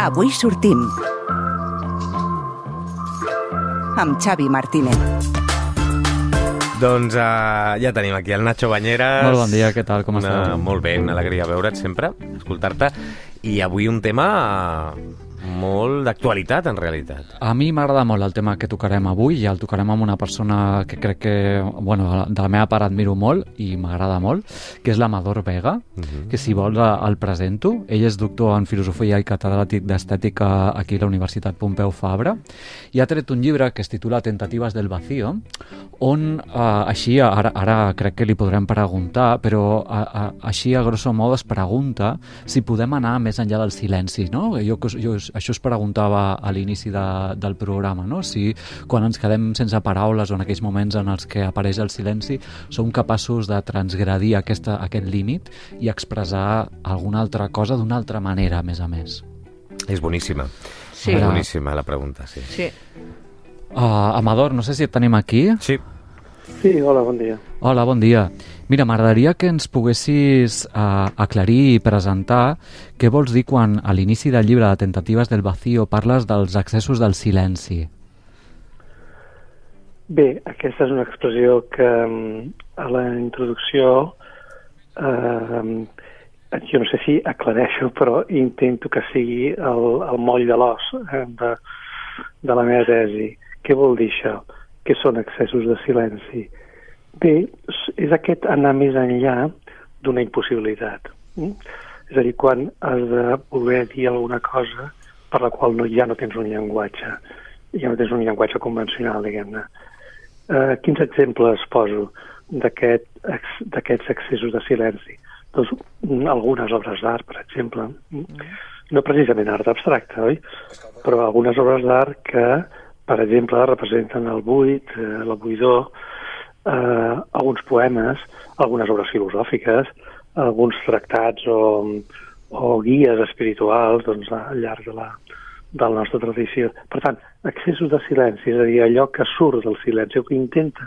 Avui sortim amb Xavi Martínez. Doncs uh, ja tenim aquí el Nacho Banyeres. Molt bon dia, què tal, com una, esteu? Molt bé, una alegria veure't sempre, escoltar-te. I avui un tema molt d'actualitat, en realitat. A mi m'agrada molt el tema que tocarem avui i el tocarem amb una persona que crec que, bueno, de la meva part admiro molt i m'agrada molt, que és l'Amador Vega, uh -huh. que si vols el presento. Ell és doctor en filosofia i catedràtic d'estètica aquí a la Universitat Pompeu Fabra i ha tret un llibre que es titula Tentatives del vacío, on eh, així, ara, ara crec que li podrem preguntar, però a, a, així a grosso modo es pregunta si podem anar més enllà del silenci, no? Jo, jo això es preguntava a l'inici de, del programa, no? si quan ens quedem sense paraules o en aquells moments en els que apareix el silenci som capaços de transgredir aquesta, aquest límit i expressar alguna altra cosa d'una altra manera, a més a més. És boníssima. Sí. És boníssima la pregunta, sí. Sí. Uh, Amador, no sé si et tenim aquí. Sí. Sí, hola, bon dia. Hola, bon dia. Mira, m'agradaria que ens poguessis uh, aclarir i presentar què vols dir quan a l'inici del llibre de Tentatives del Vacío parles dels accessos del silenci. Bé, aquesta és una expressió que a la introducció eh, jo no sé si aclareixo, però intento que sigui el, el moll de l'os eh, de, de la meva tesi. Què vol dir això? Què són accessos de silenci? Bé, és aquest anar més enllà d'una impossibilitat. Mm? És a dir, quan has de voler dir alguna cosa per la qual no, ja no tens un llenguatge, ja no tens un llenguatge convencional, diguem-ne. Uh, quins exemples poso d'aquests aquest, accessos de silenci? Doncs algunes obres d'art, per exemple, mm. no precisament art abstracte, oi? Però algunes obres d'art que, per exemple, representen el buit, eh, la buidor, eh, alguns poemes, algunes obres filosòfiques, alguns tractats o, o guies espirituals doncs, al llarg de la, de la nostra tradició. Per tant, accessos de silenci, és a dir, allò que surt del silenci, o que intenta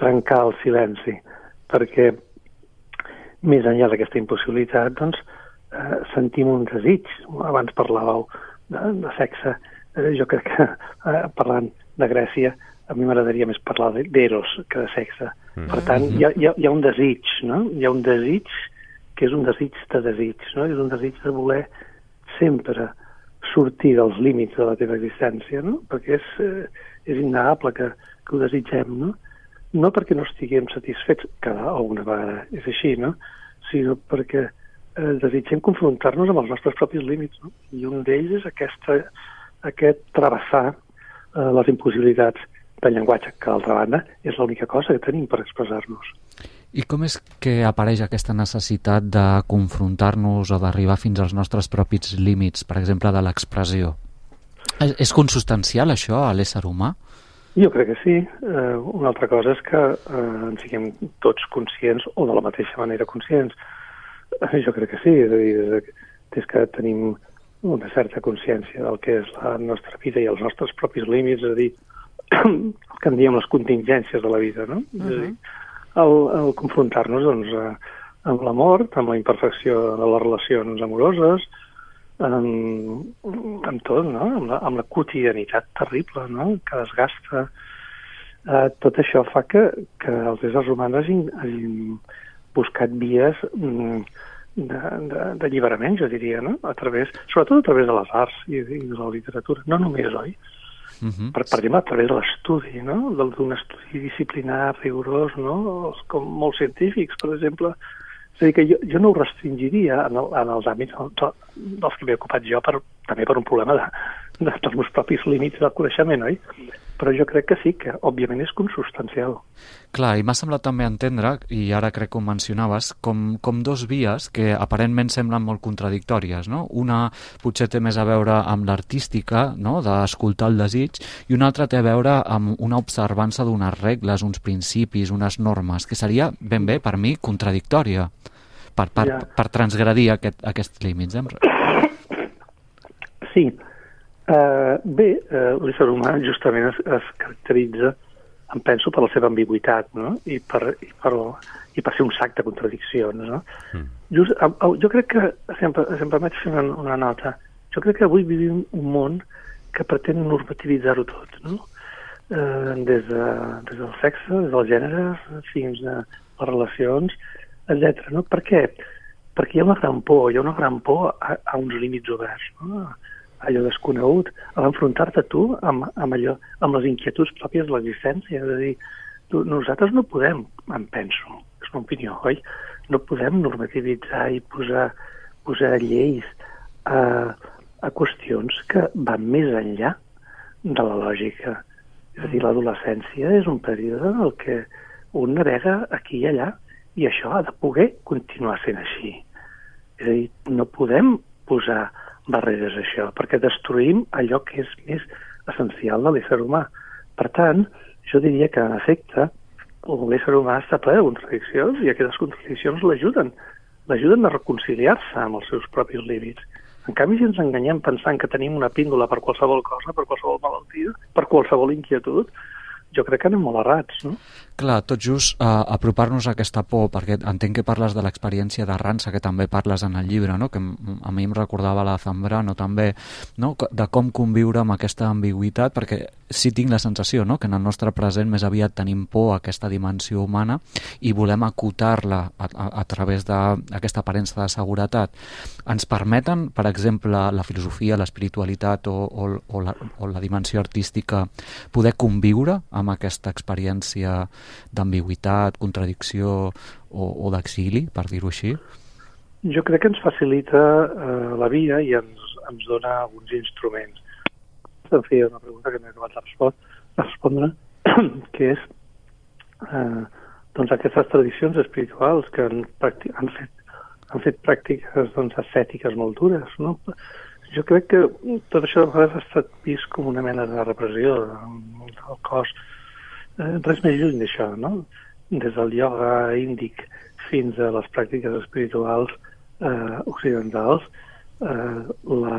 trencar el silenci, perquè més enllà d'aquesta impossibilitat, doncs, eh, sentim un desig. Abans parlàveu de, de sexe. Eh, jo crec que, eh, parlant de Grècia, a mi m'agradaria més parlar d'eros que de sexe. Mm. Per tant, hi ha, hi, ha, hi ha un desig, no? Hi ha un desig que és un desig de desig, no? És un desig de voler sempre sortir dels límits de la teva existència, no? Perquè és, eh, és innegable que, que ho desitgem, no? No perquè no estiguem satisfets, que alguna vegada és així, no? Sinó perquè eh, desitgem confrontar-nos amb els nostres propis límits, no? I un d'ells és aquesta, aquest travessar eh, les impossibilitats del llenguatge, que d'altra banda és l'única cosa que tenim per expressar-nos. I com és que apareix aquesta necessitat de confrontar-nos o d'arribar fins als nostres propis límits, per exemple, de l'expressió? És, és consustancial això a l'ésser humà? Jo crec que sí. Eh, una altra cosa és que eh, en siguem tots conscients o de la mateixa manera conscients. Eh, jo crec que sí, és a dir, des, de, des que tenim una certa consciència del que és la nostra vida i els nostres propis límits, és a dir, el que en diem les contingències de la vida, no? Uh -huh. És a dir, el, el confrontar-nos doncs, amb la mort, amb la imperfecció de les relacions amoroses, amb, amb tot, no? amb, la, amb la quotidianitat terrible no? que desgasta. Eh, tot això fa que, que els éssers humans hagin, hagin buscat vies mm, d'alliberament, jo diria, no? a través, sobretot a través de les arts i, i de la literatura. No només, oi? Uh -huh. per, per exemple, a través de l'estudi, no? d'un estudi disciplinar, rigorós, no? com molts científics, per exemple. És a dir, que jo, jo no ho restringiria en, el, en els àmbits dels que m'he ocupat jo, per, també per un problema de, de, dels meus propis límits del coneixement, oi? Però jo crec que sí, que òbviament és consustancial. Clar, i m'ha semblat també entendre, i ara crec que ho mencionaves, com, com dos vies que aparentment semblen molt contradictòries, no? Una potser té més a veure amb l'artística, no?, d'escoltar el desig, i una altra té a veure amb una observança d'unes regles, uns principis, unes normes, que seria, ben bé, per mi, contradictòria per, per, ja. per transgredir aquest, aquests límits. Eh? Sí. Uh, bé, uh, l'ésser humà justament es, es caracteritza em penso per la seva ambigüitat, no? I per, i per, i per ser un sac de contradiccions, no? Mm. Just, jo crec que, sempre, em permets fer una, una nota, jo crec que avui vivim un món que pretén normativitzar-ho tot, no? Eh, des, de, des del sexe, des del gènere, fins a les relacions, etc. No? Per què? Perquè hi ha una gran por, hi ha una gran por a, a uns límits oberts, no? Allò desconegut, a l'enfrontar-te tu amb, amb, allò, amb les inquietuds pròpies de l'existència. És a dir, tu, nosaltres no podem, em penso, és una opinió, oi? No podem normativitzar i posar, posar lleis a, a qüestions que van més enllà de la lògica. És a dir, l'adolescència és un període en el que un navega aquí i allà i això ha de poder continuar sent així. És a dir, no podem posar barreres això, perquè destruïm allò que és més essencial de l'ésser humà. Per tant, jo diria que, en efecte, l'ésser humà està ple de contradiccions i aquestes contradiccions l'ajuden, l'ajuden a reconciliar-se amb els seus propis límits. En canvi, si ens enganyem pensant que tenim una píndola per qualsevol cosa, per qualsevol malaltia, per qualsevol inquietud, jo crec que anem molt errats, no? Clar, tot just uh, apropar-nos a aquesta por, perquè entenc que parles de l'experiència de Rança, que també parles en el llibre, no? que a mi em recordava la Zambrano també, no? de com conviure amb aquesta ambigüitat, perquè sí tinc la sensació no? que en el nostre present més aviat tenim por a aquesta dimensió humana i volem acotar-la a, a, a través d'aquesta aparença de seguretat. Ens permeten, per exemple, la filosofia, l'espiritualitat o, o, o, la, o la dimensió artística poder conviure amb aquesta experiència d'ambigüitat, contradicció o, o d'exili, per dir-ho així? Jo crec que ens facilita eh, la vida i ens, ens dona alguns instruments. Em feia una pregunta que m'he acabat de de respondre que és eh, doncs aquestes tradicions espirituals que han, han, fet, han fet pràctiques doncs, ascètiques molt dures. No? Jo crec que tot això de vegades ha estat vist com una mena de repressió del cos eh, res més lluny d'això, no? Des del ioga índic fins a les pràctiques espirituals eh, occidentals, eh, la,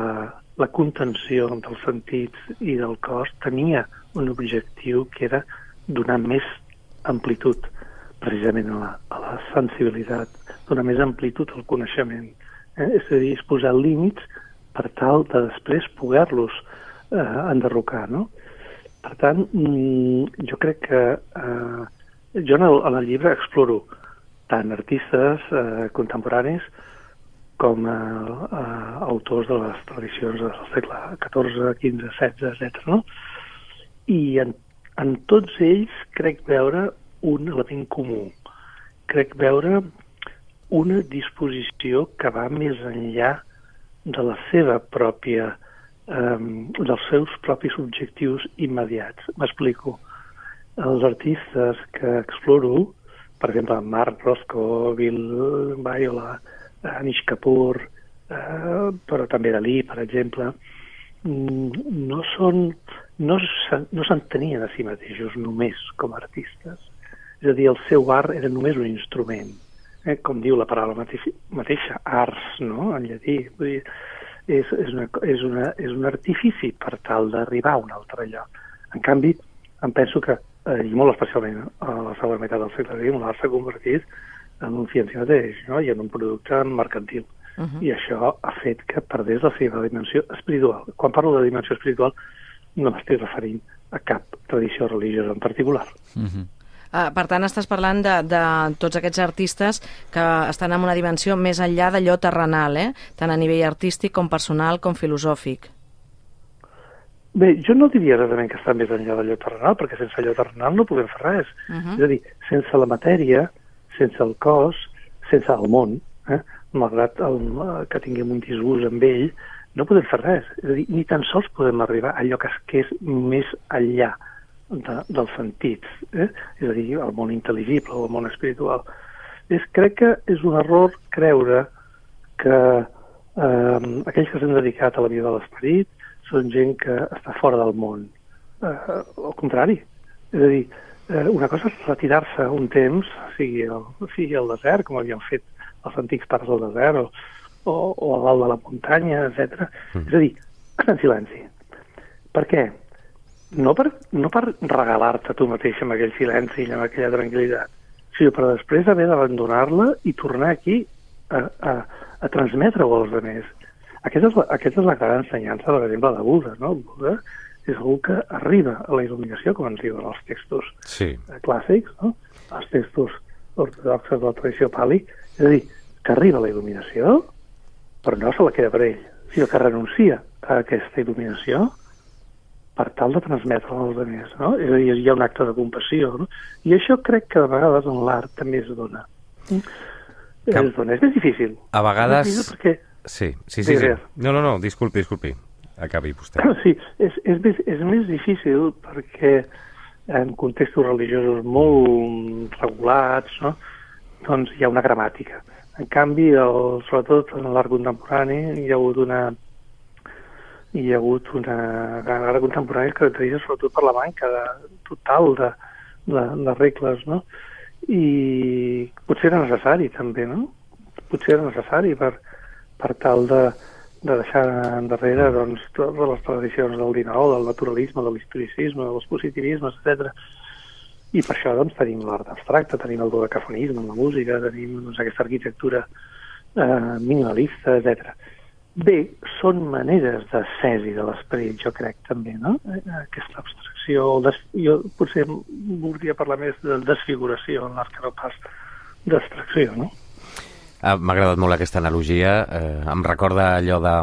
la contenció dels sentits i del cos tenia un objectiu que era donar més amplitud precisament a la, a la sensibilitat, donar més amplitud al coneixement. Eh? És a dir, és posar límits per tal de després poder-los eh, enderrocar, no? Per tant, mm, jo crec que eh, jo en el, en el llibre exploro tant artistes eh, contemporanis com eh, eh, autors de les tradicions del segle XIV, XV, XVI, etc. No? I en, en tots ells crec veure un element comú. Crec veure una disposició que va més enllà de la seva pròpia eh, dels seus propis objectius immediats. M'explico. Els artistes que exploro, per exemple, Marc Roscoe, Bill Viola, Anish Kapoor, eh, però també Dalí, per exemple, mm, no són no, s'entenien a si mateixos només com a artistes. És a dir, el seu art era només un instrument. Eh? Com diu la paraula mateixa, arts, no?, en llatí. Vull dir, és, és, una, és, una, és un artifici per tal d'arribar a un altre lloc. En canvi, em penso que, eh, i molt especialment a la segona meitat del segle XX, l'art s'ha convertit en un ciència mateix no? i en un producte mercantil. Uh -huh. I això ha fet que perdés la seva dimensió espiritual. Quan parlo de dimensió espiritual no m'estic referint a cap tradició religiosa en particular. Uh -huh. Uh, per tant, estàs parlant de, de tots aquests artistes que estan en una dimensió més enllà d'allò terrenal, eh? tant a nivell artístic com personal com filosòfic. Bé, jo no diria realment que està més enllà d'allò terrenal, perquè sense allò terrenal no podem fer res. Uh -huh. És a dir, sense la matèria, sense el cos, sense el món, eh? Malgrat el, que tinguem un disgust amb ell, no podem fer res. És a dir, ni tan sols podem arribar a allò que és, que és més enllà de, dels sentits, eh? és a dir, el món intel·ligible o el món espiritual. És, crec que és un error creure que eh, aquells que s'han dedicat a la vida de l'esperit són gent que està fora del món. Eh, al contrari. És a dir, eh, una cosa és retirar-se un temps, sigui el, sigui el desert, com havien fet els antics pares del desert, o, o, o a dalt de la muntanya, etc. Mm. És a dir, en silenci. Per què? no per, no per regalar-te tu mateix amb aquell silenci i amb aquella tranquil·litat, sinó per després haver d'abandonar-la i tornar aquí a, a, a transmetre-ho als altres. Aquesta és, la, aquesta és la gran ensenyança, per exemple, de Buda. No? Buda és algú que arriba a la il·luminació, com ens diuen els textos Sí. eh, clàssics, no? els textos ortodoxes de la tradició pali, és a dir, que arriba la il·luminació, però no se la queda per ell, sinó que renuncia a aquesta il·luminació per tal de transmetre-la als altres, no? És a dir, hi ha un acte de compassió, no? I això crec que de vegades en l'art també es dona. Mm? Que- Es dona. És més difícil. A vegades... És difícil perquè Sí, sí, sí. sí. No, no, no, disculpi, disculpi. Acabi vostè. Sí, és, és, més, és més difícil perquè en contextos religiosos molt regulats, no? doncs hi ha una gramàtica. En canvi, el, sobretot en l'art contemporani, hi ha hagut una hi ha hagut una l'art contemporani es caracteritza sobretot per la manca de, total de, de, de regles, no? I potser era necessari també, no? Potser era necessari per, per tal de, de deixar endarrere doncs, totes les tradicions del 19, del naturalisme, de l'historicisme, dels positivismes, etc. I per això doncs, tenim l'art abstracte, tenim el dodecafonisme en la música, tenim doncs, aquesta arquitectura eh, minimalista, etc. Bé, són maneres de cesi de l'esperit, jo crec, també, no? Eh, Aquesta abstracció, des... jo potser voldria parlar més de desfiguració en l'art que no pas d'abstracció, no? Ah, M'ha agradat molt aquesta analogia. Eh, em recorda allò de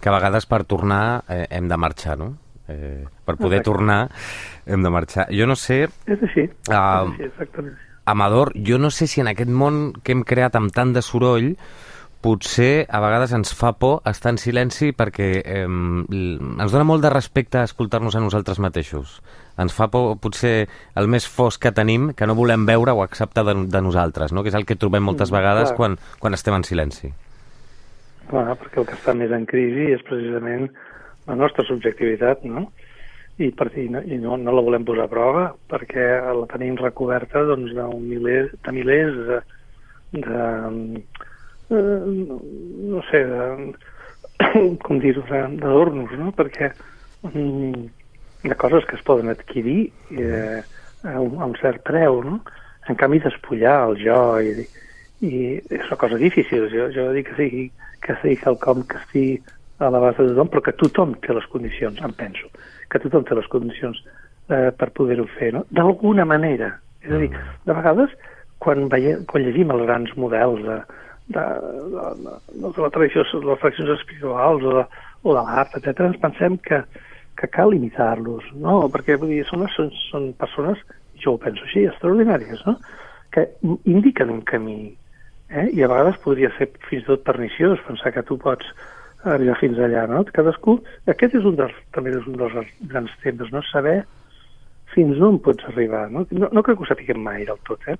que a vegades per tornar eh, hem de marxar, no? Eh, per poder Exacte. tornar hem de marxar. Jo no sé, És així, Ah. és així exactament. Amador, jo no sé si en aquest món que hem creat amb tant de soroll potser a vegades ens fa por estar en silenci perquè eh, ens dona molt de respecte a escoltar-nos a nosaltres mateixos. Ens fa por potser el més fosc que tenim que no volem veure o acceptar de, de nosaltres, no? que és el que trobem moltes Mm, vegades clar. quan, quan estem en silenci. Clar, perquè el que està més en crisi és precisament la nostra subjectivitat, no? I, per, i, no, i no, no la volem posar a prova perquè la tenim recoberta doncs, d'un miler, de milers de, de, eh, no sé, de, com dir-ho, de- d'adornos, no? Perquè mm, ha coses que es poden adquirir eh, a, un, a un cert preu, no? En canvi, despullar el jo i, i són coses difícils. Jo, jo dic que sigui, que sigui quelcom que estigui a l'abast de tothom, però que tothom té les condicions, em penso, que tothom té les condicions eh, per poder-ho fer, no? D'alguna manera. És a dir, de vegades, quan, veiem, quan llegim els grans models de, de, de, de, de la tradició, de les tradicions espirituals o de, o de l'art, etc., ens pensem que, que cal imitar-los, no? Perquè vull dir, són, són, són persones, jo ho penso així, extraordinàries, no? Que indiquen un camí, eh? i a vegades podria ser fins i tot perniciós pensar que tu pots arribar fins allà, no? Cadascú, aquest és un dels, també és un dels grans temes, no? Saber fins on pots arribar, no? No, no crec que ho sapiguem mai del tot, eh?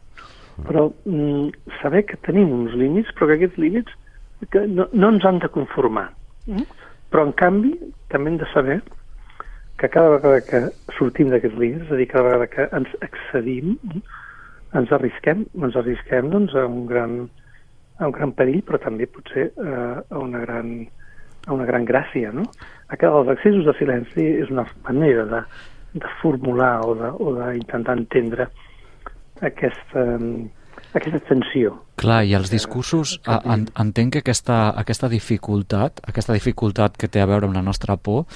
Però mm, saber que tenim uns límits, però que aquests límits que no, no ens han de conformar. Mm? Però, en canvi, també hem de saber que cada vegada que sortim d'aquests límits, és a dir, cada vegada que ens excedim, ens arrisquem, ens arrisquem doncs, a un gran, a un gran perill, però també potser eh, a una gran a una gran gràcia, no? Els accessos de silenci és una manera de, de formular o d'intentar entendre aquesta, aquesta tensió. Clar, i els discursos, en, entenc que aquesta, aquesta dificultat, aquesta dificultat que té a veure amb la nostra por,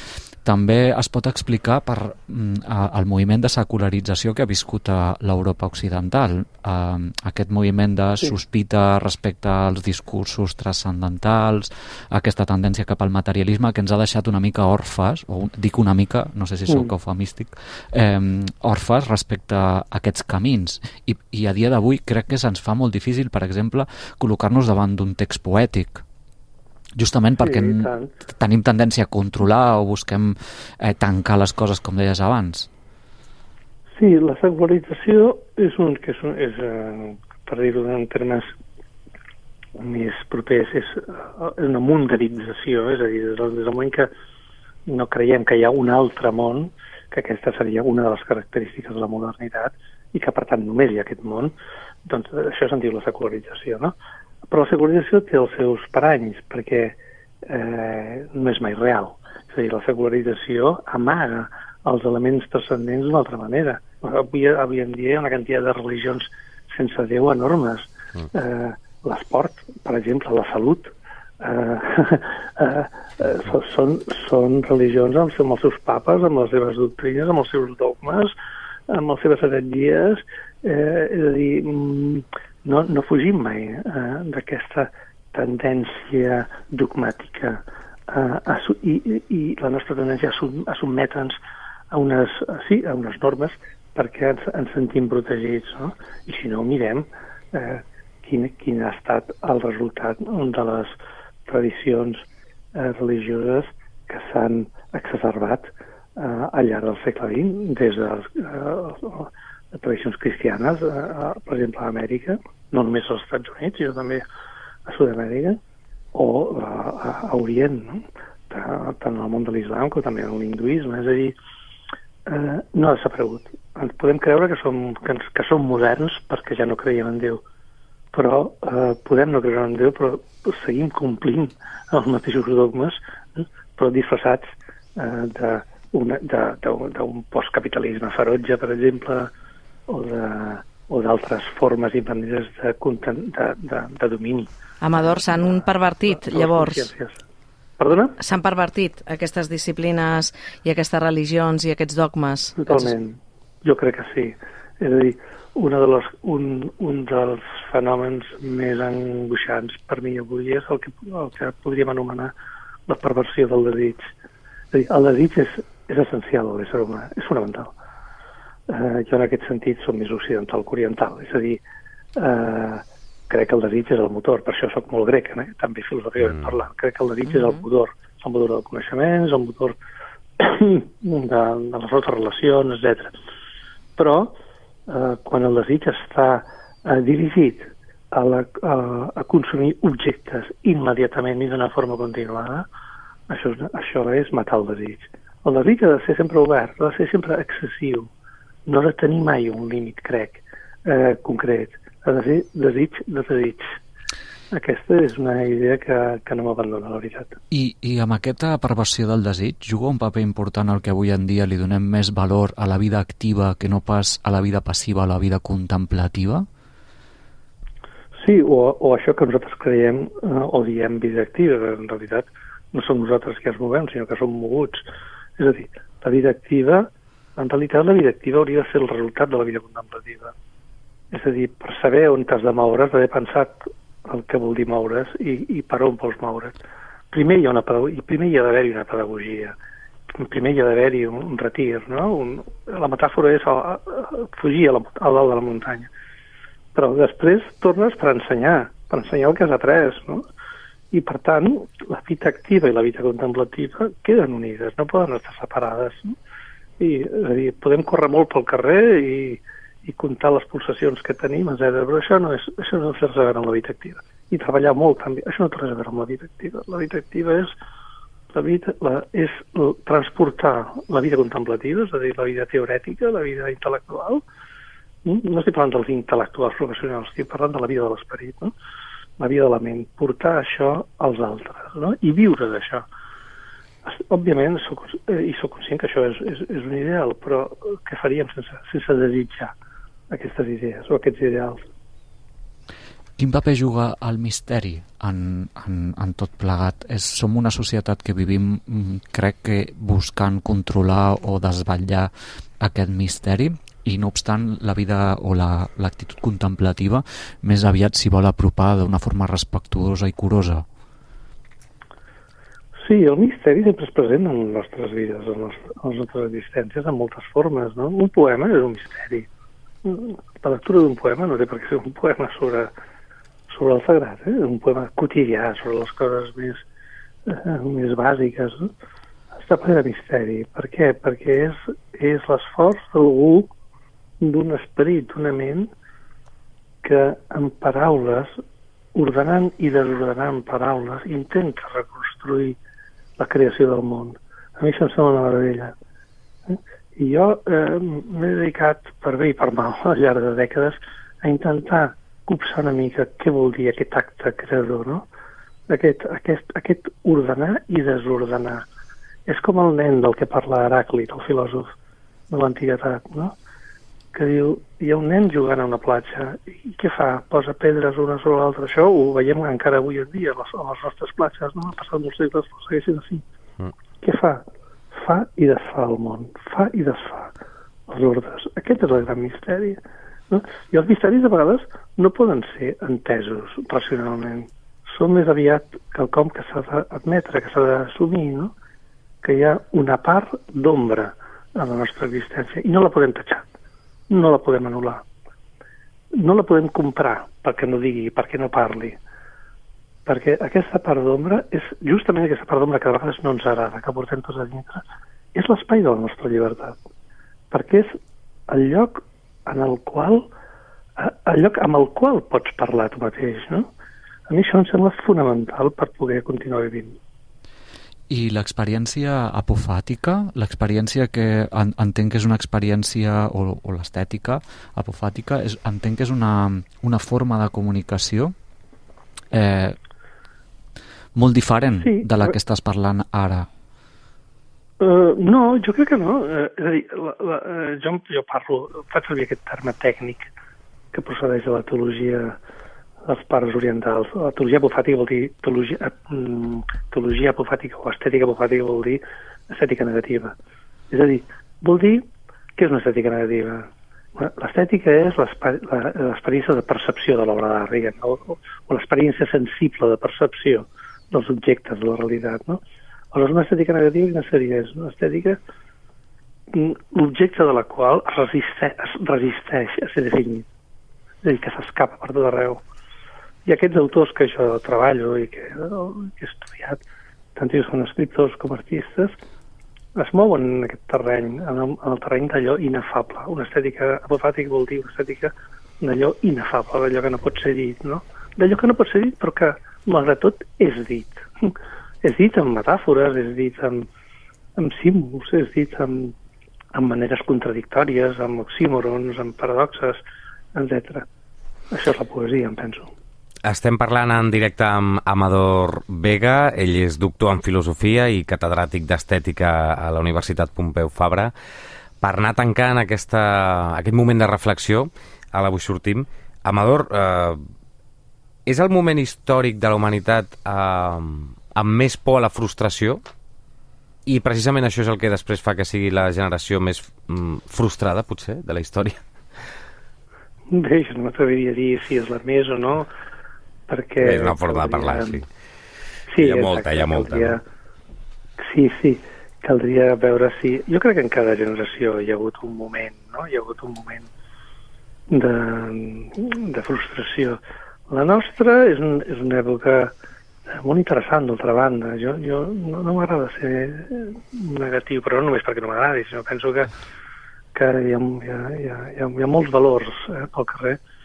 també es pot explicar per mm, a- el moviment de secularització que ha viscut a l'Europa occidental. Eh, aquest moviment de Sí. sospita respecte als discursos transcendentals, aquesta tendència cap al materialisme que ens ha deixat una mica orfes, o un- dic una mica, no sé si sóc Mm. eufemístic, eh, orfes respecte a aquests camins. I, i a dia d'avui crec que se'ns fa molt difícil, per exemple, col·locar-nos davant d'un text poètic justament perquè tant. tenim tendència a controlar o busquem eh, tancar les coses, com deies abans. Sí, la secularització és un, que és, un, és eh, per dir-ho en termes més propers, és, eh, és una mundarització, és a dir, des del, des del moment que no creiem que hi ha un altre món, que aquesta seria una de les característiques de la modernitat, i que, per tant, només hi ha aquest món, doncs això se'n diu la secularització, no? Però la secularització té els seus paranys, perquè eh, no és mai real. És a dir, la secularització amaga els elements transcendents d'una altra manera. Avui, avui en dia hi ha una quantitat de religions sense Déu enormes. Mm. Eh, L'esport, per exemple, la salut, eh, eh, eh, són, són religions amb, amb els seus papes, amb les seves doctrines, amb els seus dogmes, amb les seves heretgies, eh, és a dir, mm, no, no fugim mai eh, d'aquesta tendència dogmàtica eh, a, i, i la nostra tendència a, sum, a sotmetre'ns a unes, sí, a unes normes perquè ens, ens sentim protegits. No? I si no, mirem eh, quin, quin ha estat el resultat de les tradicions eh, religioses que s'han exacerbat eh, al llarg del segle XX, des de les, eh, tradicions cristianes, eh, per exemple, a Amèrica, no només als Estats Units, sinó també a Sud-amèrica, o a, a, a Orient, no? tant en el món de l'islam com també en l'hinduisme. És a dir, eh, no ha desaparegut. Ens podem creure que som, que, ens, que som moderns perquè ja no creiem en Déu, però eh, podem no creure en Déu, però seguim complint els mateixos dogmes, eh, però disfressats eh, d'un postcapitalisme ferotge, per exemple, o de o d'altres formes i maneres de, de, de, de domini. Amador, s'han pervertit, llavors. Perdona? S'han pervertit aquestes disciplines i aquestes religions i aquests dogmes? Totalment. Jo crec que sí. És a dir, una de les, un, un dels fenòmens més angoixants per mi avui és el que, el que podríem anomenar la perversió del desig. És a dir, el desig és, és essencial a l'ésser humà, és fonamental. Eh, jo en aquest sentit som més occidental que oriental, és a dir, eh, crec que el desig és el motor, per això sóc molt grec, eh? també filosòficament mm. parlant. Crec que el desig mm -hmm. és el motor, és el motor del coneixement, és el motor de, de les nostres relacions, etc. Però eh, quan el desig està eh, dirigit a, la, a, a consumir objectes immediatament i d'una forma continuada, això, això és matar el desig. El desig ha de ser sempre obert, ha de ser sempre excessiu, no ha de tenir mai un límit, crec, eh, concret ha de ser desig de desig. Aquesta és una idea que, que no m'abandona, la veritat. I, I amb aquesta perversió del desig juga un paper important al que avui en dia li donem més valor a la vida activa que no pas a la vida passiva, a la vida contemplativa? Sí, o, o això que nosaltres creiem eh, o diem vida activa, en realitat no som nosaltres que ens movem, sinó que som moguts. És a dir, la vida activa, en realitat la vida activa hauria de ser el resultat de la vida contemplativa és a dir, per saber on t'has de moure's, d'haver pensat el que vol dir moure's i, i per on vols moure's. Primer hi ha, una primer hi ha d'haver-hi una pedagogia, primer hi ha d'haver-hi un, un retir, no? Un, la metàfora és a, a, fugir a, la, a dalt de la muntanya. Però després tornes per ensenyar, per ensenyar el que has après, no? I, per tant, la vida activa i la vida contemplativa queden unides, no poden estar separades. No? I, és a dir, podem córrer molt pel carrer i, i comptar les pulsacions que tenim, etc. Però això no, és, això no té res a veure amb la vida activa. I treballar molt també, això no té res a veure amb la vida activa. La vida activa és la vida, la, és transportar la vida contemplativa, és a dir, la vida teorètica, la vida intel·lectual. Mm? No estic parlant dels intel·lectuals professionals, estic parlant de la vida de l'esperit, no? la vida de la ment, portar això als altres no? i viure d'això. Òbviament, soc, eh, i sóc conscient que això és, és, és un ideal, però què faríem sense, sense desitjar? aquestes idees o aquests ideals. Quin paper juga el misteri en, en, en tot plegat? És, som una societat que vivim, mm, crec que buscant controlar o desvetllar aquest misteri i no obstant la vida o l'actitud la, contemplativa més aviat s'hi vol apropar d'una forma respectuosa i curosa. Sí, el misteri sempre és present en les nostres vides, en les, en les nostres existències, en moltes formes. No? Un poema és un misteri la lectura d'un poema no té per què ser un poema sobre, sobre el sagrat, eh? un poema quotidià, sobre les coses més, eh, més bàsiques. No? Està ple de misteri. Per què? Perquè és, és l'esforç d'algú, d'un esperit, d'una ment, que en paraules, ordenant i desordenant paraules, intenta reconstruir la creació del món. A mi això em sembla una meravella. Eh? I jo eh, m'he dedicat, per bé i per mal, al llarg de dècades, a intentar copsar una mica què vol dir aquest acte creador, no? Aquest, aquest, aquest ordenar i desordenar. És com el nen del que parla Heràclit, el filòsof de l'antiguitat, no? Que diu, hi ha un nen jugant a una platja, i què fa? Posa pedres una sobre l'altra. Això ho veiem encara avui en dia a les, a les nostres platges, no? Ha passat molts segles, però segueixin així. Mm. Què fa? Fa i desfà el món, fa i desfà els ordres. Aquest és el gran misteri. No? I els misteris de vegades no poden ser entesos racionalment. Són més aviat quelcom que s'ha d'admetre, que s'ha d'assumir, no? que hi ha una part d'ombra a la nostra existència i no la podem tatxar no la podem anul·lar. No la podem comprar perquè no digui, perquè no parli. Perquè aquesta part d'ombra és justament aquesta part d'ombra que a vegades no ens agrada, que portem tots a dintre, és l'espai de la nostra llibertat. Perquè és el lloc en el qual el lloc amb el qual pots parlar tu mateix, no? A mi això em sembla fonamental per poder continuar vivint. I l'experiència apofàtica, l'experiència que en, entenc que és una experiència, o, o l'estètica apofàtica, és, entenc que és una, una forma de comunicació eh, molt diferent Sí, de la que estàs parlant ara. Uh, no, jo crec que no. Uh, és a dir, la, la, uh, jo, jo parlo, faig servir aquest terme tècnic que procedeix de la teologia dels pares orientals. La teologia apofàtica vol dir teologia, uh, teologia apofàtica o estètica apofàtica vol dir estètica negativa. És a dir, vol dir què és una estètica negativa? L'estètica és l'experiència de percepció de l'obra d'art, diguem, o, o, l'experiència sensible de percepció dels objectes de la realitat, no? Aleshores, una estètica negativa quina seria? És una estètica mm, l'objecte de la qual es resisteix, es resisteix a ser definit. És a dir, que s'escapa per tot arreu. I aquests autors que jo treballo i que, que he estudiat, tant ells com escriptors com artistes, es mouen en aquest terreny, en el, en el terreny d'allò inefable. Una estètica apofàtica vol dir una estètica d'allò inefable, d'allò que no pot ser dit, no? D'allò que no pot ser dit però que, malgrat tot, és dit. és dit amb metàfores, és dit amb, amb símbols, és dit amb, amb maneres contradictòries, amb oxímorons, amb paradoxes, etc. Això és la poesia, em penso. Estem parlant en directe amb Amador Vega, ell és doctor en filosofia i catedràtic d'estètica a la Universitat Pompeu Fabra. Per anar tancant aquesta, aquest moment de reflexió, a l'avui sortim, Amador, eh, és el moment històric de la humanitat eh, amb més por a la frustració? I precisament això és el que després fa que sigui la generació més mm, frustrada, potser, de la història. Bé, jo no m'atreviria a dir si és la més o no, perquè... és una forma de parlar, sí. Sí, Hi ha molta, hi ha molta, Caldria... Sí, sí, caldria veure si... Jo crec que en cada generació hi ha hagut un moment, no? Hi ha hagut un moment de, de frustració. La nostra és, un, és una època molt interessant, d'altra banda. Jo, jo no, no m'agrada ser negatiu, però no només perquè no m'agradi, sinó penso que, que hi, ha, hi, ha, hi, ha, hi, ha, hi ha molts valors eh, pel carrer, eh,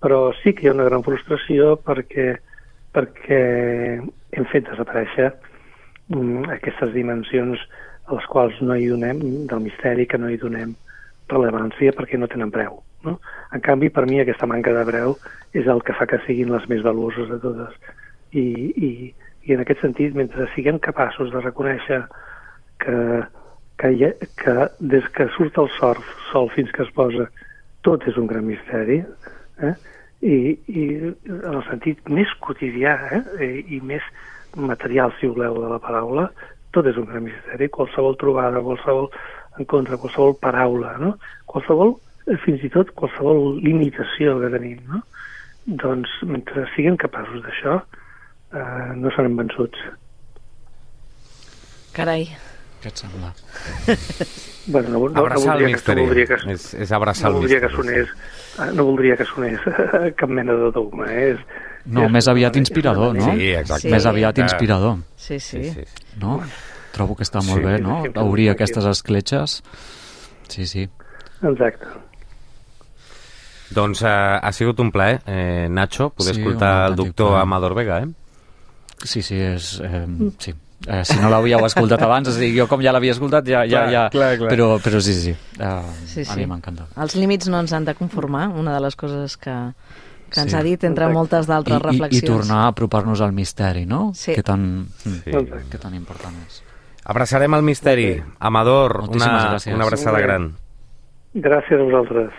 però sí que hi ha una gran frustració perquè, perquè hem fet desaparèixer mm, aquestes dimensions a les quals no hi donem, del misteri, que no hi donem rellevància perquè no tenen preu. No? En canvi, per mi, aquesta manca de preu és el que fa que siguin les més valuoses de totes. I, i, i en aquest sentit, mentre siguem capaços de reconèixer que, que, ha, que des que surt el sol, sol fins que es posa, tot és un gran misteri, eh? I, i en el sentit més quotidià eh? I, i més material, si voleu, de la paraula, tot és un gran misteri. Qualsevol trobada, qualsevol encontre, qualsevol paraula, no? qualsevol, eh, fins i tot qualsevol limitació que tenim. No? Doncs mentre siguem capaços d'això, eh, no serem vençuts. Carai. Què et sembla? Bueno, no, no, no Abraçar el voldria que, no misteri. que, És, és abraçar no el voldria que misteri. sonés eh, no voldria que sonés cap mena de dogma. Eh? És, No, és més aviat inspirador, no? Sí, exacte. Sí. Més aviat inspirador, Sí, sí. Sí, sí, no? Trobo que està molt Sí, bé, no? Obrir sí. aquestes escletxes. Sí, sí. Exacte. Doncs eh, ha sigut un plaer, eh, Nacho, poder Sí, escoltar el doctor plaer. Amador Vega, eh? Sí, sí, és... Eh, sí. Eh, si no l'havíeu escoltat abans, és a dir, jo com ja l'havia escoltat, ja... ja, Clar, ja clar, clar. Però, però sí, sí. Uh, Sí, A sí. mi m'encanta. Els límits no ens han de conformar, una de les coses que, que ens Sí. ha dit, entre Exacte. moltes I, d'altres i, I reflexions. tornar a apropar-nos al misteri, no? Sí. Que tan, mm, Sí. Que tan important és. Abraçarem el misteri. Amador, Moltíssimes una, gràcies. una abraçada gran. Gràcies a vosaltres.